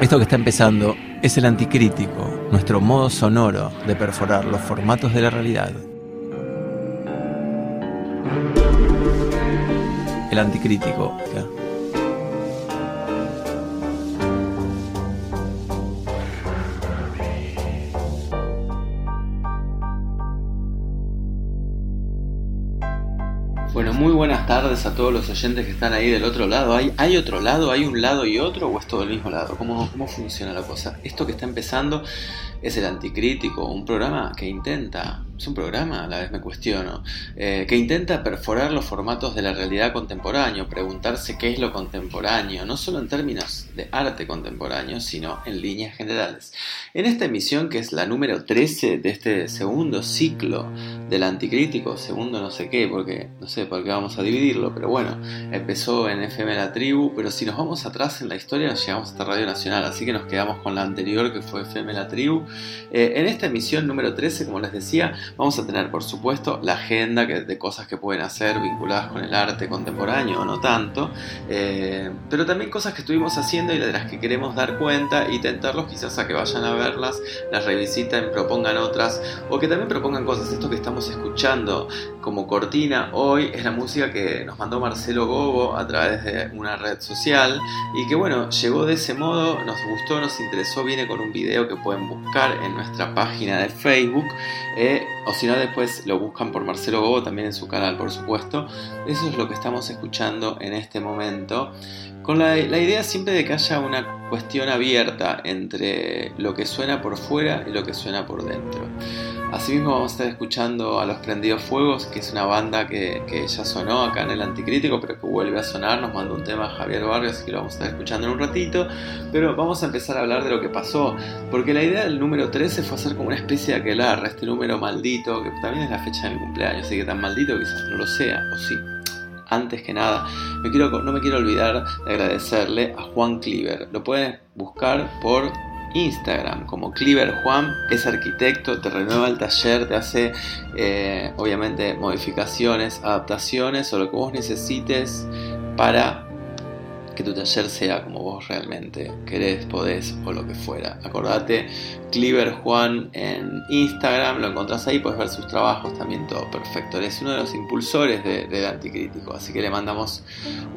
Esto que está empezando es el anticrítico, nuestro modo sonoro de perforar los formatos de la realidad. El anticrítico. Buenas tardes a todos los oyentes que están ahí del otro lado. ¿Hay, ¿Hay otro lado? ¿Hay un lado y otro o es todo el mismo lado? ¿Cómo, ¿Cómo funciona la cosa? Esto que está empezando es el Anticrítico, un programa que intenta es un programa, a la vez me cuestiono, eh, que intenta perforar los formatos de la realidad contemporánea, preguntarse qué es lo contemporáneo, no solo en términos de arte contemporáneo, sino en líneas generales. En esta emisión, que es la número 13 de este segundo ciclo del anticrítico, segundo no sé qué, porque no sé por qué vamos a dividirlo, pero bueno, empezó en FM La Tribu, pero si nos vamos atrás en la historia, nos llegamos hasta Radio Nacional, así que nos quedamos con la anterior, que fue FM La Tribu. Eh, en esta emisión número 13, como les decía, Vamos a tener, por supuesto, la agenda de cosas que pueden hacer vinculadas con el arte contemporáneo o no tanto, eh, pero también cosas que estuvimos haciendo y de las que queremos dar cuenta y tentarlos quizás a que vayan a verlas, las revisiten, propongan otras o que también propongan cosas. Esto que estamos escuchando como cortina hoy es la música que nos mandó Marcelo Gobo a través de una red social y que bueno, llegó de ese modo, nos gustó, nos interesó, viene con un video que pueden buscar en nuestra página de Facebook. Eh, o si no después lo buscan por Marcelo Gobo también en su canal, por supuesto. Eso es lo que estamos escuchando en este momento, con la, la idea siempre de que haya una cuestión abierta entre lo que suena por fuera y lo que suena por dentro. Asimismo vamos a estar escuchando a Los Prendidos Fuegos, que es una banda que, ya sonó acá en el Anticrítico, pero que vuelve a sonar, nos mandó un tema Javier Barrios, que lo vamos a estar escuchando en un ratito, pero vamos a empezar a hablar de lo que pasó, porque la idea del número 13 fue hacer como una especie de aquelarre, este número maldito, que también es la fecha de mi cumpleaños, así que tan maldito quizás no lo sea, o sí. Antes que nada, no me quiero olvidar de agradecerle a Juan Cliver. Lo pueden buscar por Instagram como Cliver Juan, es arquitecto, te renueva el taller, te hace eh, obviamente modificaciones, adaptaciones o lo que vos necesites para que tu taller sea como vos realmente querés, podés o lo que fuera. Acordate, Cliver Juan en Instagram, lo encontrás ahí, puedes ver sus trabajos, también todo perfecto. Él es uno de los impulsores del anticrítico, así que le mandamos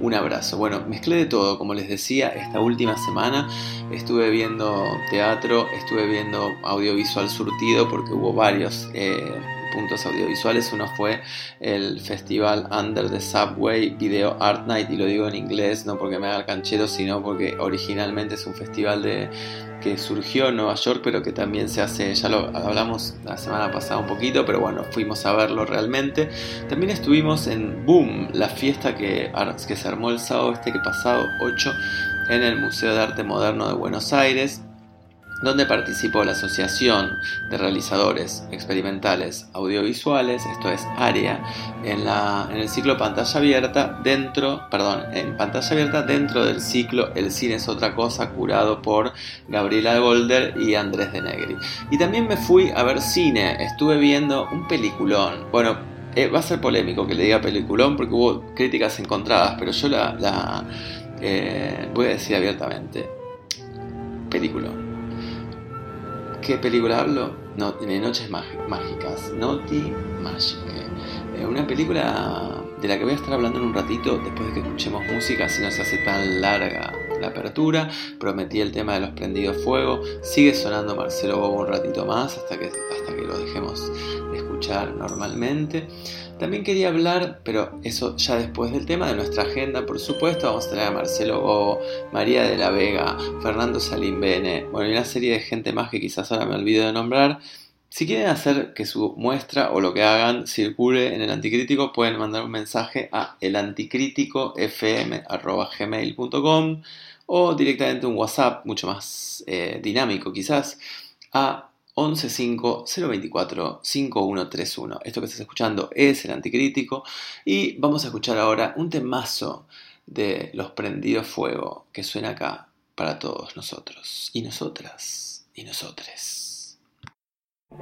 un abrazo. Bueno, mezclé de todo, como les decía, esta última semana estuve viendo teatro, estuve viendo audiovisual surtido porque hubo varios. Eh, puntos audiovisuales. Uno fue el festival Under the Subway Video Art Night, y lo digo en inglés, no porque me haga el canchero, sino porque originalmente es un festival de, que surgió en Nueva York, pero que también se hace, ya lo hablamos la semana pasada un poquito, pero bueno, fuimos a verlo realmente. También estuvimos en Boom, la fiesta que, que se armó el sábado este que pasado 8 en el Museo de Arte Moderno de Buenos Aires donde participó la Asociación de Realizadores Experimentales Audiovisuales, esto es AREA, en, la, en el ciclo Pantalla Abierta, dentro, perdón, en Pantalla Abierta dentro del ciclo El cine es otra cosa, curado por Gabriela Golder y Andrés de Negri. Y también me fui a ver cine, estuve viendo un peliculón, bueno, eh, va a ser polémico que le diga peliculón porque hubo críticas encontradas, pero yo la, la eh, voy a decir abiertamente, peliculón qué película hablo? No, de Noches Mágicas. Naughty Magic. Eh, una película de la que voy a estar hablando en un ratito después de que escuchemos música, si no se hace tan larga la apertura. Prometí el tema de los prendidos fuego. Sigue sonando Marcelo Bobo un ratito más hasta que, hasta que lo dejemos de escuchar normalmente. También quería hablar, pero eso ya después del tema de nuestra agenda, por supuesto, vamos a tener a Marcelo Go, María de la Vega, Fernando Salimbene, bueno, y una serie de gente más que quizás ahora me olvido de nombrar. Si quieren hacer que su muestra o lo que hagan circule en el anticrítico, pueden mandar un mensaje a elanticríticofm.gmail.com o directamente un WhatsApp mucho más eh, dinámico quizás a 115-024-5131. Esto que estás escuchando es el anticrítico y vamos a escuchar ahora un temazo de Los Prendidos Fuego que suena acá para todos nosotros y nosotras y nosotres. Me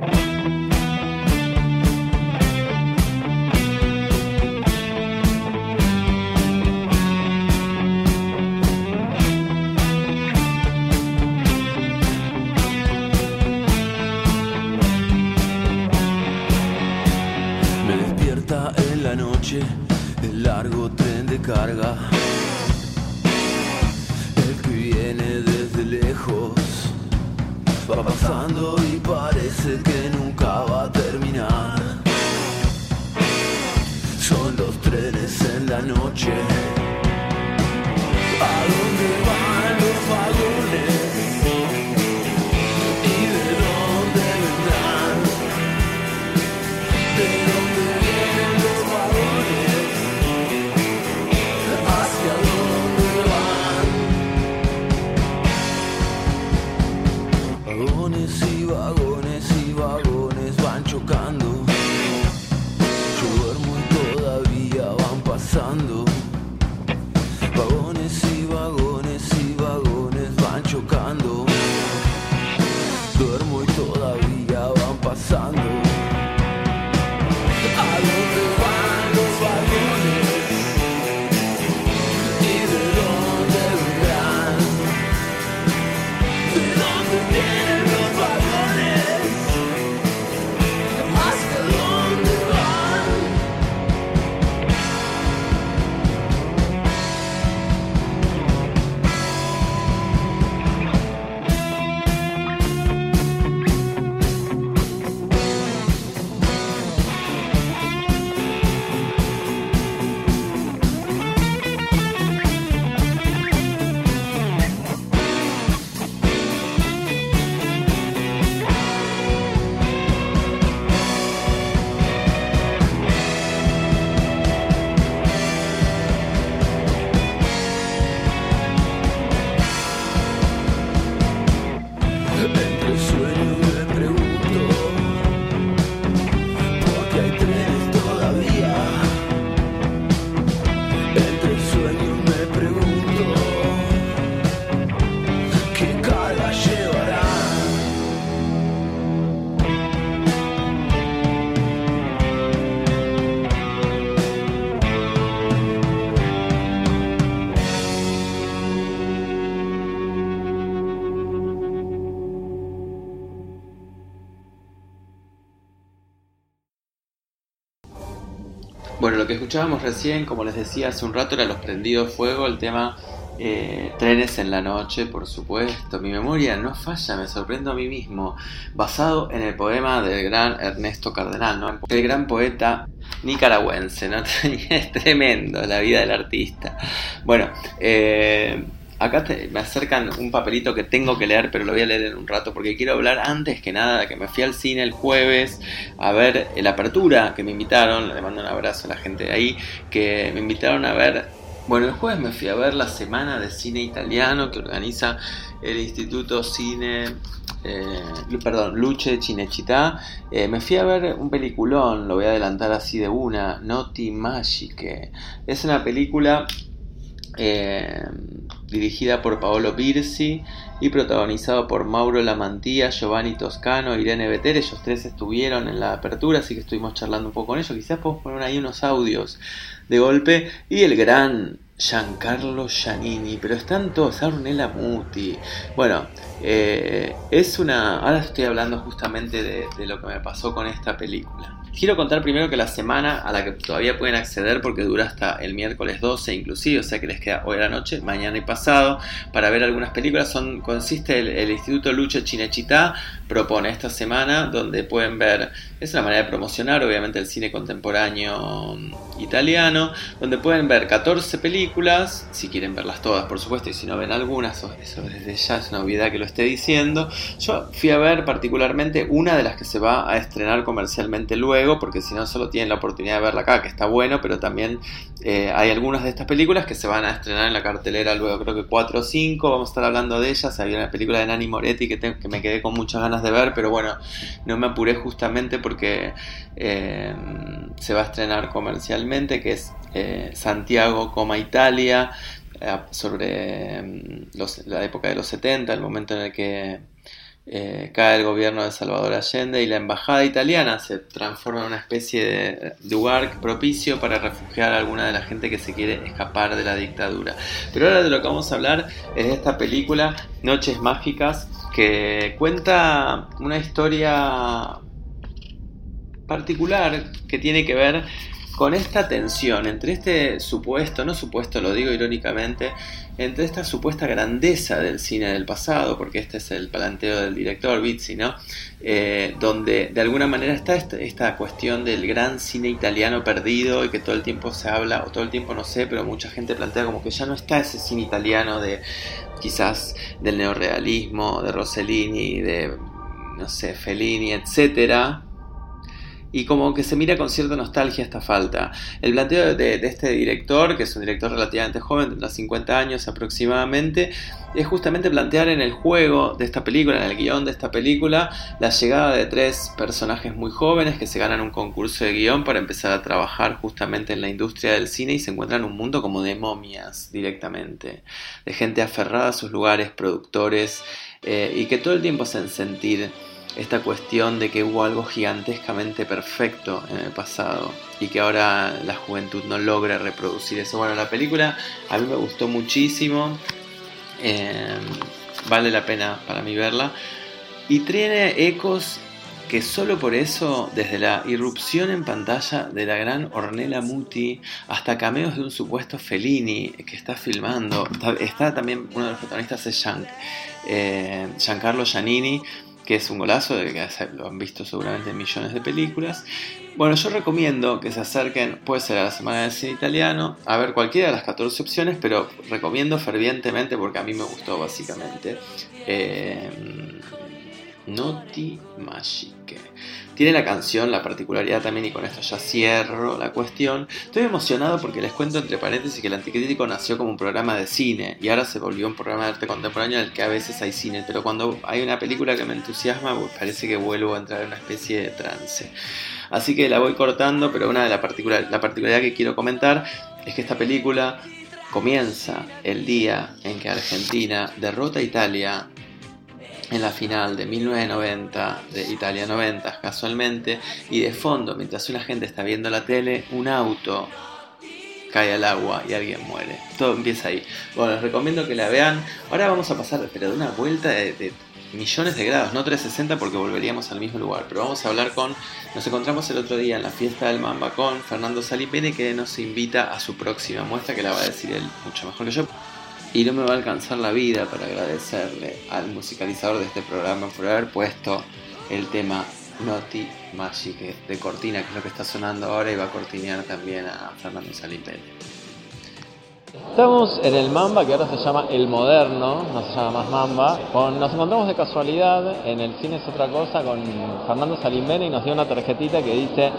despierta en la noche el largo tren de carga, el que viene desde lejos va pasando y parece que nunca va a terminar. Son los trenes en la noche. Lo que escuchábamos recién, como les decía hace un rato, era Los Prendidos Fuego, el tema eh, Trenes en la Noche, por supuesto. Mi memoria no falla, me sorprendo a mí mismo. Basado en el poema del gran Ernesto Cardenal, ¿no? el gran poeta nicaragüense, ¿no? es tremendo la vida del artista. Bueno, eh, Acá te- me acercan un papelito que tengo que leer, pero lo voy a leer en un rato porque quiero hablar antes que nada de que me fui al cine el jueves a ver la apertura que me invitaron. Le mando un abrazo a la gente de ahí que me invitaron a ver. Bueno, el jueves me fui a ver la semana de cine italiano que organiza el Instituto Cine. eh, perdón, Luce Cinecittà. Eh, me fui a ver un peliculón, lo voy a adelantar así de una, Noti Magiche. Es una película eh, dirigida por Paolo Pirsi y protagonizado por Mauro Lamantía, Giovanni Toscano, Irene Beter. Ellos tres estuvieron en la apertura, así que estuvimos charlando un poco con ellos. Quizás podemos poner ahí unos audios de golpe. Y el gran Giancarlo Giannini, pero están todos, Arnella Muti. Bueno, eh, es una. Ahora estoy hablando justamente de lo que me pasó con esta película. Quiero contar primero que la semana a la que todavía pueden acceder porque dura hasta el miércoles 12 inclusive, o sea que les queda hoy a la noche, mañana y pasado para ver algunas películas. Consiste el, el Instituto Lucha Cinecittà propone esta semana donde pueden ver, es una manera de promocionar obviamente el cine contemporáneo italiano, donde pueden ver 14 películas, si quieren verlas todas por supuesto, y si no ven algunas, eso desde ya es una obviedad que lo esté diciendo. Yo fui a ver particularmente una de las que se va a estrenar comercialmente luego, porque si no solo tienen la oportunidad de verla acá, que está bueno, pero también eh, hay algunas de estas películas que se van a estrenar en la cartelera luego, creo que 4 o 5, vamos a estar hablando de ellas. Había una película de Nani Moretti que, que me quedé con muchas ganas de ver, pero bueno, no me apuré justamente porque eh, se va a estrenar comercialmente, que es eh, Santiago, coma Italia, sobre mm, la época de los 70, el momento en el que eh, cae el gobierno de Salvador Allende y la embajada italiana se transforma en una especie de lugar propicio para refugiar a alguna de la gente que se quiere escapar de la dictadura. Pero ahora de lo que vamos a hablar es de esta película Noches Mágicas que cuenta una historia particular que tiene que ver con esta tensión entre este supuesto, no supuesto, lo digo irónicamente, entre esta supuesta grandeza del cine del pasado, porque este es el planteo del director Bizzi, ¿no? Eh, donde de alguna manera está esta, esta, cuestión del gran cine italiano perdido y que todo el tiempo se habla, o todo el tiempo no sé, pero mucha gente plantea como que ya no está ese cine italiano de quizás del neorealismo, de Rossellini, de no sé, Fellini, etcétera, y como que se mira con cierta nostalgia esta falta. El planteo de, este director, que es un director relativamente joven, tendrá 50 años aproximadamente, es justamente plantear en el juego de esta película, en el guion de esta película, la llegada de tres personajes muy jóvenes que se ganan un concurso de guion para empezar a trabajar justamente en la industria del cine y se encuentran en un mundo como de momias directamente, de gente aferrada a sus lugares, productores, eh, y que todo el tiempo hacen sentir esta cuestión de que hubo algo gigantescamente perfecto en el pasado y que ahora la juventud no logra reproducir eso. Bueno, la película a mí me gustó muchísimo, em, vale la pena para mí verla y tiene ecos que solo por eso, desde la irrupción en pantalla de la gran Ornella Muti hasta cameos de un supuesto Fellini que está filmando, está, también uno de los protagonistas es Jean, eh, Giancarlo Giannini, que es un golazo, de que lo han visto seguramente en millones de películas. Bueno, yo recomiendo que se acerquen, puede ser a la Semana del Cine Italiano, a ver cualquiera de las 14 opciones, pero recomiendo fervientemente porque a mí me gustó básicamente. Eh, Noti Magic. Tiene la canción, la particularidad también, y con esto ya cierro la cuestión. Estoy emocionado porque les cuento entre paréntesis que el Anticrítico nació como un programa de cine y ahora se volvió un programa de arte contemporáneo en el que a veces hay cine, pero cuando hay una película que me entusiasma, pues parece que vuelvo a entrar en una especie de trance. Así que la voy cortando, pero una de las particular, la particularidad que quiero comentar es que esta película comienza el día en que Argentina derrota a Italia en la final de 1990, de Italia 90 casualmente, y de fondo, mientras una gente está viendo la tele, un auto cae al agua y alguien muere. Todo empieza ahí. Bueno, les recomiendo que la vean. Ahora vamos a pasar, pero de una vuelta de, millones de grados, no 360 porque volveríamos al mismo lugar, pero vamos a hablar con, nos encontramos el otro día en la fiesta del Mamba con Fernando Salipene que nos invita a su próxima muestra que la va a decir él mucho mejor que yo. Y no me va a alcanzar la vida para agradecerle al musicalizador de este programa por haber puesto el tema Naughty Magic de Cortina, que es lo que está sonando ahora y va a cortinear también a Fernando Salipelli. Estamos en el Mamba, que ahora se llama El Moderno, no se llama más Mamba. nos encontramos de casualidad en el cine es otra cosa con Fernando Salimbene y nos dio una tarjetita que dice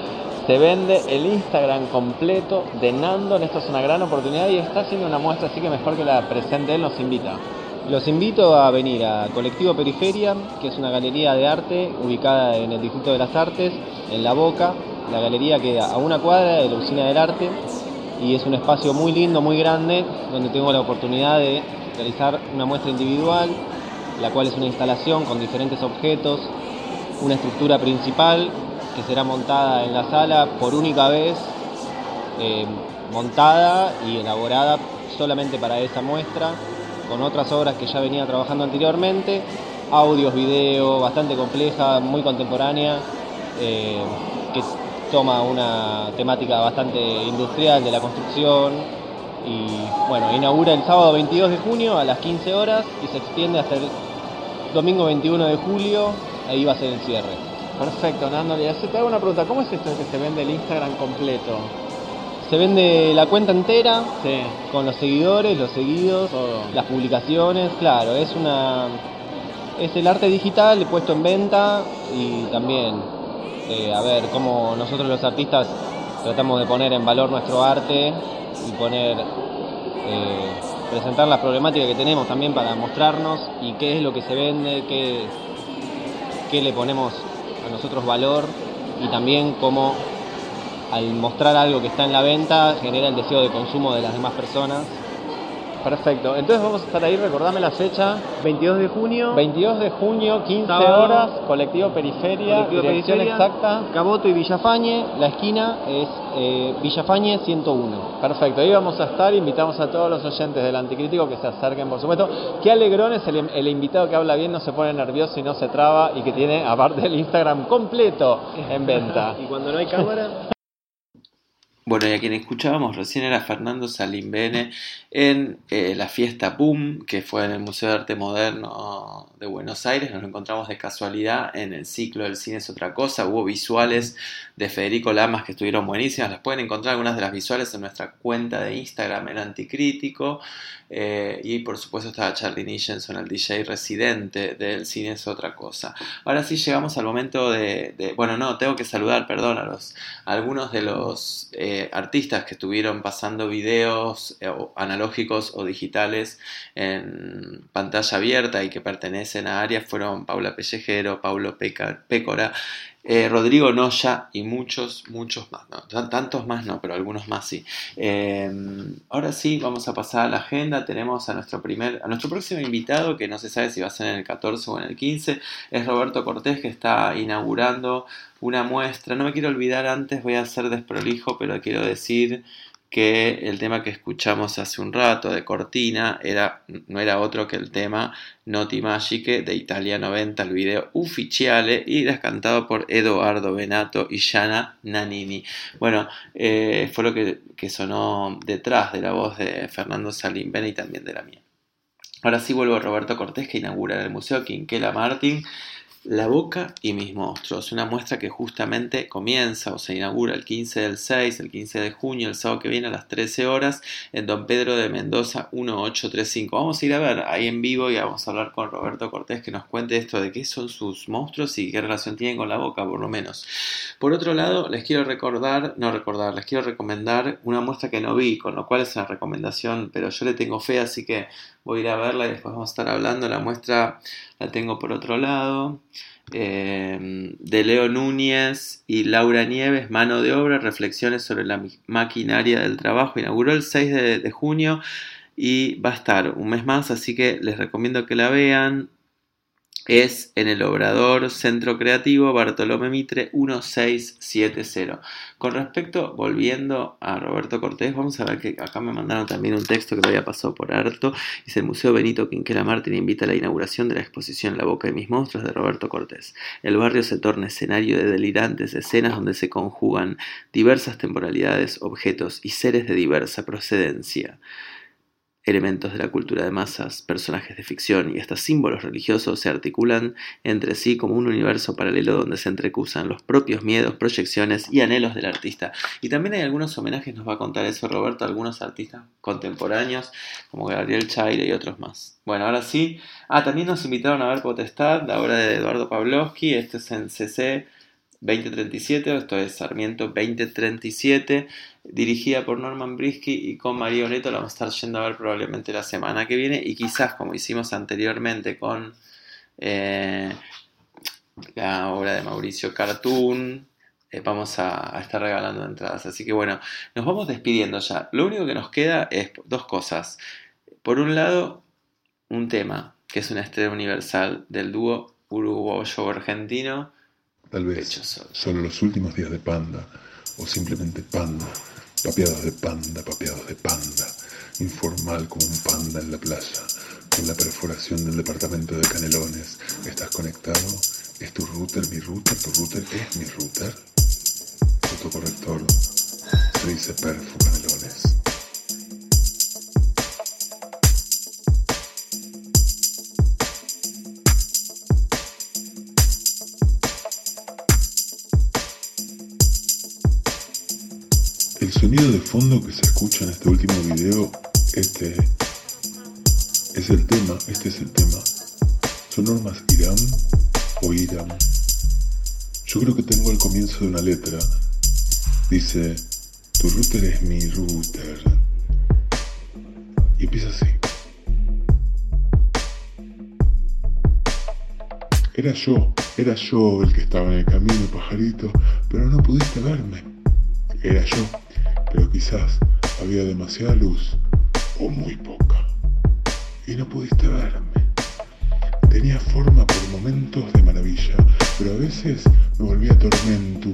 se vende el Instagram completo de Nando, esto es una gran oportunidad y está haciendo una muestra, así que mejor que la presente él nos invita. Los invito a venir a Colectivo Periferia, que es una galería de arte ubicada en el Distrito de las Artes, en La Boca. La galería queda a una cuadra de la Usina del Arte y es un espacio muy lindo, muy grande, donde tengo la oportunidad de realizar una muestra individual, la cual es una instalación con diferentes objetos, una estructura principal que será montada en la sala por única vez, eh, montada y elaborada solamente para esa muestra, con otras obras que ya venía trabajando anteriormente, audios, video, bastante compleja, muy contemporánea, eh, que toma una temática bastante industrial de la construcción y bueno, inaugura el sábado 22 de junio a las 15 horas y se extiende hasta el domingo 21 de julio, ahí va a ser el cierre. Perfecto, Nando. Y te hago una pregunta, ¿cómo es esto de que se vende el Instagram completo? Se vende la cuenta entera, con los seguidores, los seguidos, las publicaciones, claro, es una es el arte digital puesto en venta y también eh, a ver cómo nosotros los artistas tratamos de poner en valor nuestro arte y poner eh, presentar las problemáticas que tenemos también para mostrarnos y qué es lo que se vende, qué, qué le ponemos nosotros valor y también como al mostrar algo que está en la venta genera el deseo de consumo de las demás personas Perfecto, entonces vamos a estar ahí, recordame la fecha. 22 de junio. 22 de junio, 15 horas, colectivo Periferia, colectivo dirección exacta. Caboto y Villafañe, la esquina es eh, Villafañe 101. Perfecto, ahí vamos a estar, invitamos a todos los oyentes del Anticrítico que se acerquen, por supuesto. Qué alegrón es el, el invitado que habla bien, no se pone nervioso y no se traba y que tiene, aparte del Instagram completo en venta. y cuando no hay cámara... Bueno, y a quien escuchábamos recién era Fernando Salimbene en eh, la fiesta Boom, que fue en el Museo de Arte Moderno de Buenos Aires. Nos encontramos de casualidad en el ciclo del cine es otra cosa. Hubo visuales de Federico Lamas que estuvieron buenísimas. Las pueden encontrar algunas de las visuales en nuestra cuenta de Instagram, el Anticrítico. Eh, y por supuesto estaba Charlie Nicholson, el DJ residente del cine es otra cosa. Ahora sí llegamos al momento de, bueno, no, tengo que saludar, perdón, a, los, algunos de los eh, artistas que estuvieron pasando videos eh, analógicos o digitales en pantalla abierta y que pertenecen a áreas fueron Paula Pellejero, Paulo Pécora, eh, Rodrigo Noya y muchos, muchos más. No, tantos más no, pero algunos más sí. Eh, ahora sí, vamos a pasar a la agenda. Tenemos a nuestro, primer, a nuestro próximo invitado, que no se sabe si va a ser en el 14 o en el 15, es Roberto Cortés, que está inaugurando una muestra. No me quiero olvidar antes, voy a ser desprolijo, pero quiero decir que el tema que escuchamos hace un rato de Cortina era, no era otro que el tema Noti Magiche de Italia 90, el video ufficiale, y era cantado por Edoardo Benato y Gianna Nanini. Bueno, eh, fue lo que, sonó detrás de la voz de Fernando Salimbene y también de la mía. Ahora sí vuelvo a Roberto Cortés que inaugura el Museo Quinquela Martín la boca y mis monstruos, una muestra que justamente comienza o se inaugura el 15 del 6, el 15 de junio, el sábado que viene a las 13 horas en Don Pedro de Mendoza 1835. Vamos a ir a ver ahí en vivo y vamos a hablar con Roberto Cortés que nos cuente esto de qué son sus monstruos y qué relación tienen con la boca, por lo menos. Por otro lado, les quiero recordar, no recordar, les quiero recomendar una muestra que no vi, con lo cual es una recomendación, pero yo le tengo fe, así que voy a ir a verla y después vamos a estar hablando. La muestra la tengo por otro lado. Eh, de Leo Núñez y Laura Nieves, Mano de Obra, Reflexiones sobre la maquinaria del trabajo. Inauguró el 6 de junio y va a estar un mes más, así que les recomiendo que la vean es en el Obrador Centro Creativo Bartolomé Mitre 1670. Con respecto, volviendo a Roberto Cortés, vamos a ver que acá me mandaron también un texto que todavía pasó por harto. Dice el Museo Benito Quinquela Martín invita a la inauguración de la exposición La Boca de mis monstruos de Roberto Cortés. El barrio se torna escenario de delirantes escenas donde se conjugan diversas temporalidades, objetos y seres de diversa procedencia elementos de la cultura de masas, personajes de ficción y hasta símbolos religiosos se articulan entre sí como un universo paralelo donde se entrecusan los propios miedos, proyecciones y anhelos del artista. Y también hay algunos homenajes, nos va a contar eso Roberto, a algunos artistas contemporáneos como Gabriel Chaire y otros más. Bueno, ahora sí. Ah, también nos invitaron a ver Potestad, la obra de Eduardo Pavlovsky, este es en CC 2037, esto es Sarmiento 2037, dirigida por Norman Brisky y con María Oneto, la vamos a estar yendo a ver probablemente la semana que viene y quizás como hicimos anteriormente con eh, la obra de Mauricio Cartoon, eh, vamos a, estar regalando entradas. Así que bueno, nos vamos despidiendo ya. Lo único que nos queda es dos cosas. Por un lado, un tema, que es una estrella universal del dúo uruguayo-argentino Tal vez solo los últimos días de Panda, o simplemente Panda, papeados de panda, papeados de panda, informal como un panda en la playa, con la perforación del departamento de Canelones. ¿Estás conectado? ¿Es tu router mi router? ¿Tu router es mi router? Autocorrector se dice perfo sonido de fondo que se escucha en este último video, este es el tema, este es el tema. ¿Son normas Irán o Irán? Yo creo que tengo el comienzo de una letra. Dice, tu router es mi router. Y empieza así. Era yo, era yo el que estaba en el camino, pajarito, pero no pudiste verme. Era yo quizás había demasiada luz o muy poca. Y no pudiste verme. Tenía forma por momentos de maravilla, pero a veces me volvía tormento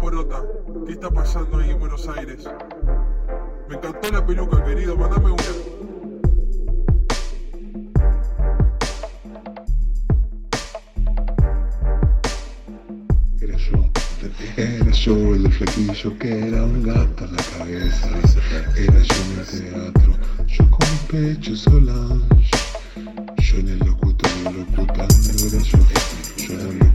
Porota, ¿qué está pasando ahí en Buenos Aires? Me encantó la peluca, querido, mandame una. Era yo, era yo el flequillo que era un gato en la cabeza. Era yo en el teatro, yo con mi pecho Solange. Yo en el locutorio locutando era yo.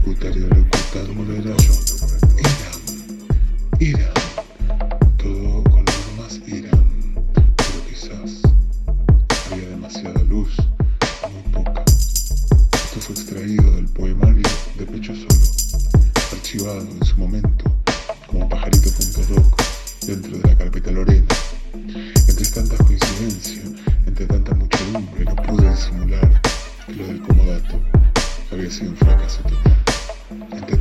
Lo del comodato había sido un fracaso total. Entre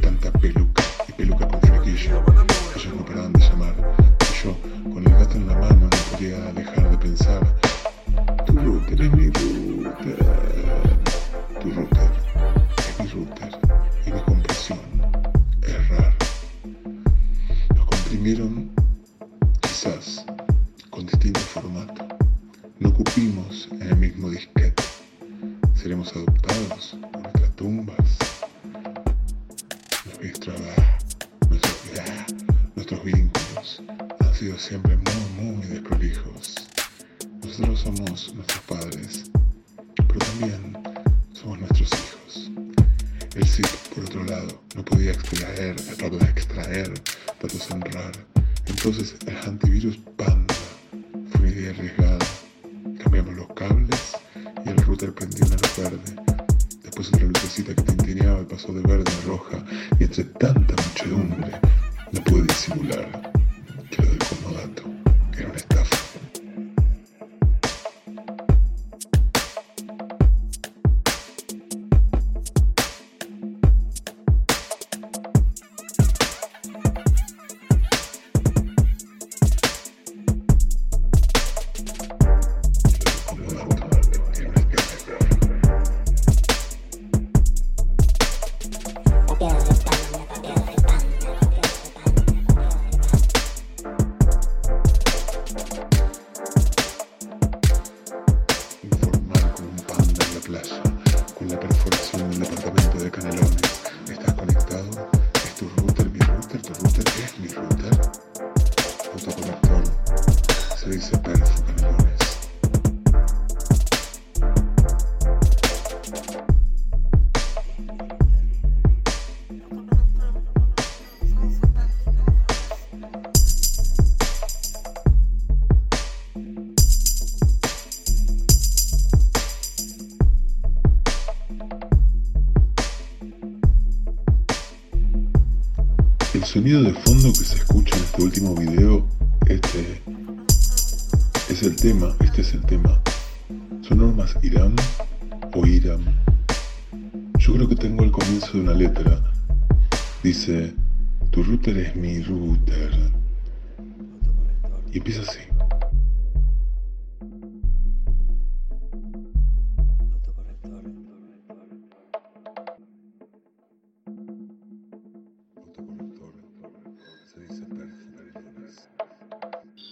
tanta muchedumbre, no pude disimular Sonido de fondo que se escucha en este último video, este es el tema, este es el tema. ¿Son normas Irán o Irán? Yo creo que tengo el comienzo de una letra. Dice, tu router es mi router. Y empieza así.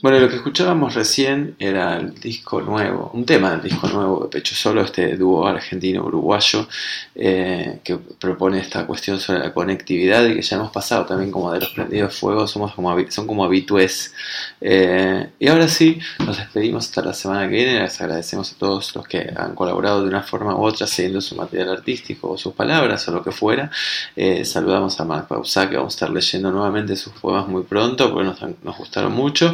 Bueno, lo que escuchábamos recién era el disco nuevo, un tema del disco nuevo de Pecho Solo, este dúo argentino-uruguayo eh, que propone esta cuestión sobre la conectividad y que ya hemos pasado también como de los prendidos fuego, somos como, son como habitués. Eh, y ahora sí, nos despedimos hasta la semana que viene, les agradecemos a todos los que han colaborado de una forma u otra, siguiendo su material artístico o sus palabras o lo que fuera. Eh, saludamos a Marc Pausá, que vamos a estar leyendo nuevamente sus poemas muy pronto, porque nos, nos gustaron mucho.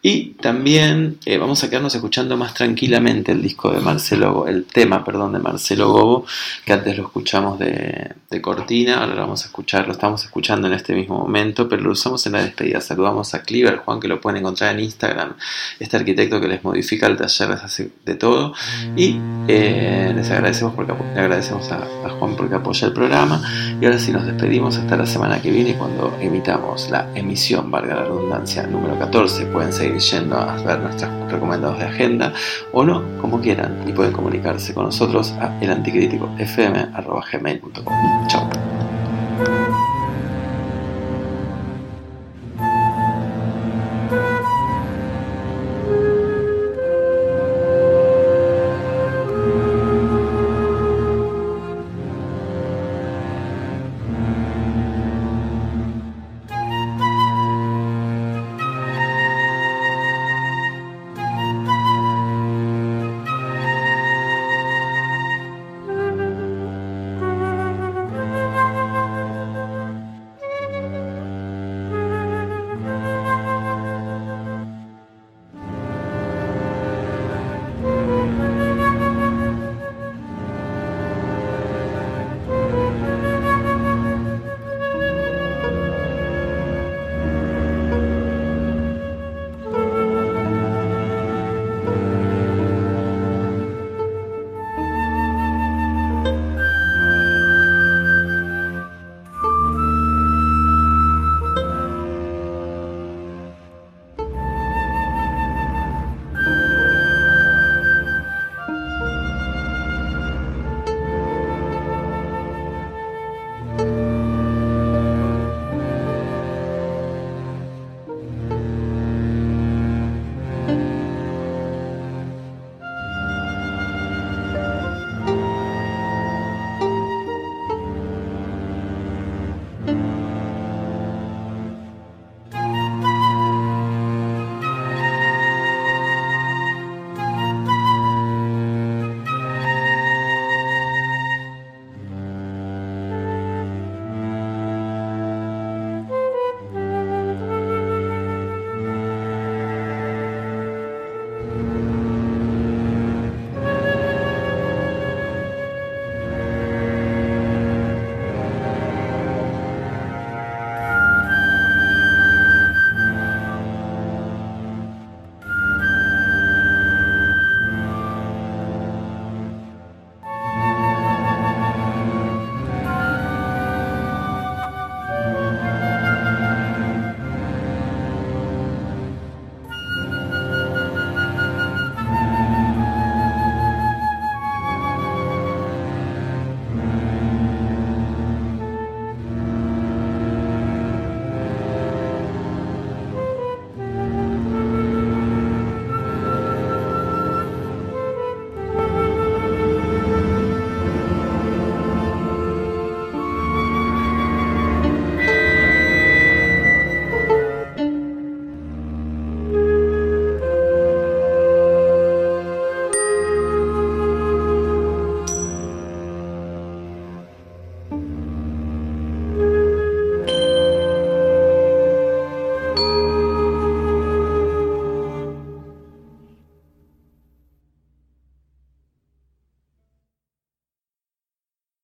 Y también eh, vamos a quedarnos escuchando más tranquilamente el disco de Marcelo, el tema, perdón, de Marcelo Gobo, que antes lo escuchamos de, cortina, ahora lo vamos a escuchar, lo estamos escuchando en este mismo momento, pero lo usamos en la despedida. Saludamos a Cleaver Juan, que lo pueden encontrar en Instagram, este arquitecto que les modifica el taller, les hace de todo. Y eh, les agradecemos, porque, le agradecemos a, Juan porque apoya el programa. Y ahora sí nos despedimos hasta la semana que viene cuando emitamos la emisión, valga la redundancia, número 14. Pueden seguir yendo a ver nuestros recomendados de agenda o no, como quieran, y pueden comunicarse con nosotros a elanticríticofm.gmail.com. Chao.